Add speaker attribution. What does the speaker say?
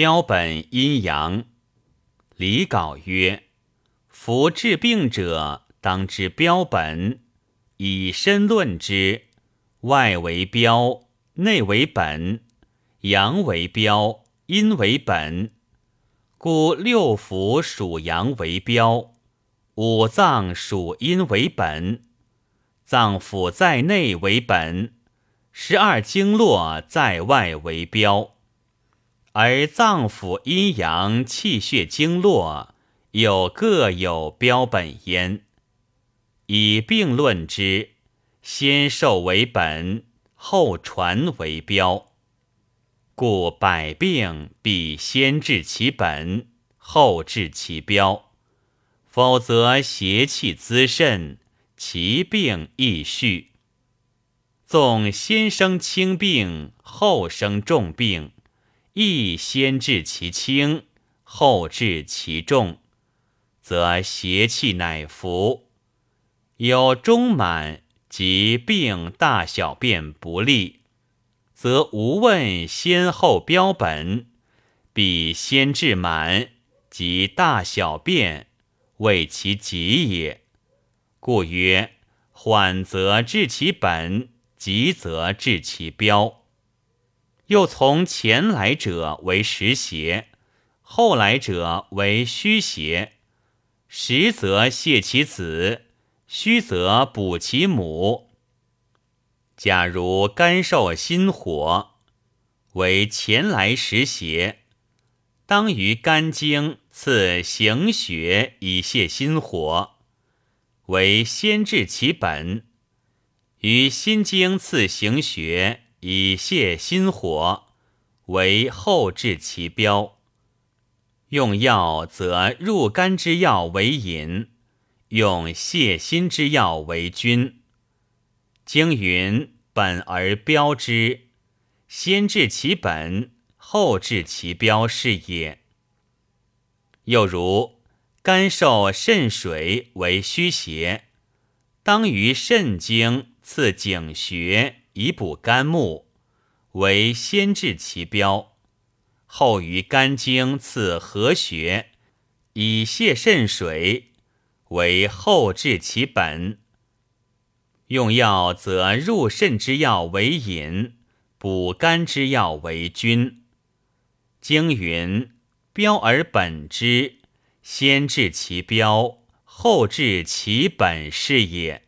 Speaker 1: 标本阴阳。李杲曰：“夫治病者，当知标本，以身论之。外为标，内为本。阳为标，阴为本。故六腑属阳为标，五脏属阴为本。脏腑在内为本，十二经络在外为标。”而脏腑阴阳气血经络又各有标本焉，以病论之，先受为本，后传为标。故百病必先治其本，后治其标，否则邪气滋甚，其病亦续。纵先生轻病，后生重病。亦先治其轻，后治其重，则邪气乃服。有中满及病大小便不利，则无问先后标本，必先治满及大小便，为其急也。故曰：缓则治其本，急则治其标。又从前来者为实邪，后来者为虚邪。实则泻其子，虚则补其母。假如肝受心火，为前来实邪，当于肝经刺行血以泻心火，为先治其本；于心经刺行血。以泻心火，为后治其标。用药则入肝之药为引，用泻心之药为君。经云：“本而标之，先治其本，后治其标，是也。”又如肝受肾水为虚邪，当于肾经刺井穴。以补肝木，为先治其标；后于肝经刺合穴，以泻肾水，为后治其本。用药则入肾之药为引，补肝之药为君。经云：“标而本之，先治其标，后治其本，是也。”